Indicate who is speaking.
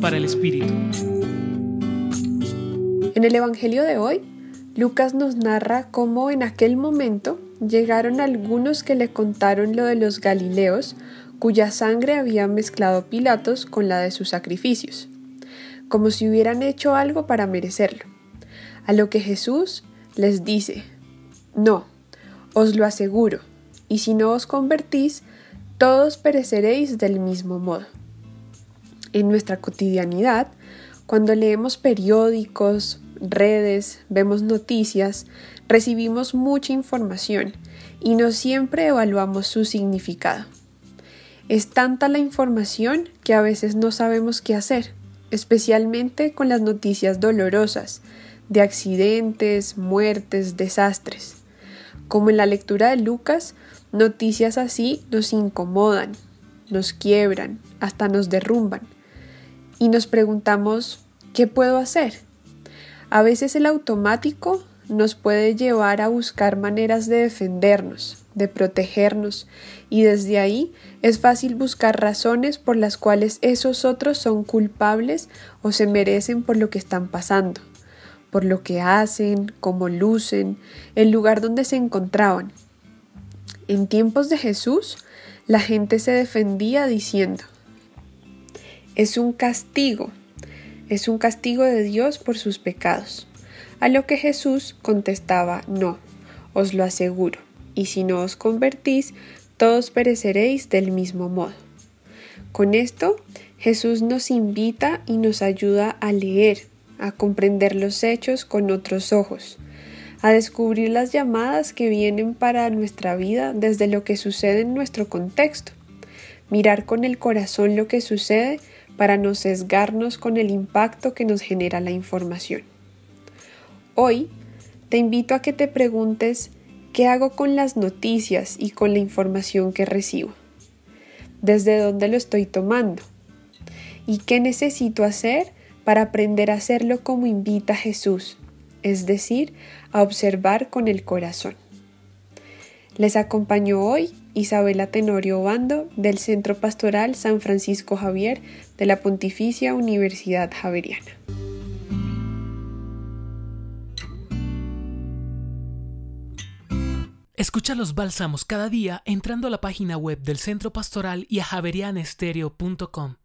Speaker 1: Para el Espíritu.
Speaker 2: En el Evangelio de hoy, Lucas nos narra cómo en aquel momento llegaron algunos que le contaron lo de los Galileos, cuya sangre había mezclado Pilatos con la de sus sacrificios, como si hubieran hecho algo para merecerlo. A lo que Jesús les dice, no, os lo aseguro, y si no os convertís, todos pereceréis del mismo modo. En nuestra cotidianidad, cuando leemos periódicos, redes, vemos noticias, recibimos mucha información y no siempre evaluamos su significado. Es tanta la información que a veces no sabemos qué hacer, especialmente con las noticias dolorosas de accidentes, muertes, desastres. Como en la lectura de Lucas, noticias así nos incomodan, nos quiebran, hasta nos derrumban. Y nos preguntamos, ¿qué puedo hacer? A veces el automático nos puede llevar a buscar maneras de defendernos, de protegernos, y desde ahí es fácil buscar razones por las cuales esos otros son culpables o se merecen por lo que están pasando, por lo que hacen, cómo lucen, el lugar donde se encontraban. En tiempos de Jesús, la gente se defendía diciendo, es un castigo, es un castigo de Dios por sus pecados. A lo que Jesús contestaba, no, os lo aseguro, y si no os convertís, todos pereceréis del mismo modo. Con esto, Jesús nos invita y nos ayuda a leer, a comprender los hechos con otros ojos, a descubrir las llamadas que vienen para nuestra vida desde lo que sucede en nuestro contexto, mirar con el corazón lo que sucede para no sesgarnos con el impacto que nos genera la información. Hoy te invito a que te preguntes qué hago con las noticias y con la información que recibo. ¿Desde dónde lo estoy tomando? ¿Y qué necesito hacer para aprender a hacerlo como invita Jesús? Es decir, a observar con el corazón. Les acompañó hoy Isabela Tenorio Bando del Centro Pastoral San Francisco Javier de la Pontificia Universidad Javeriana.
Speaker 1: Escucha los bálsamos cada día entrando a la página web del Centro Pastoral y a javerianestereo.com.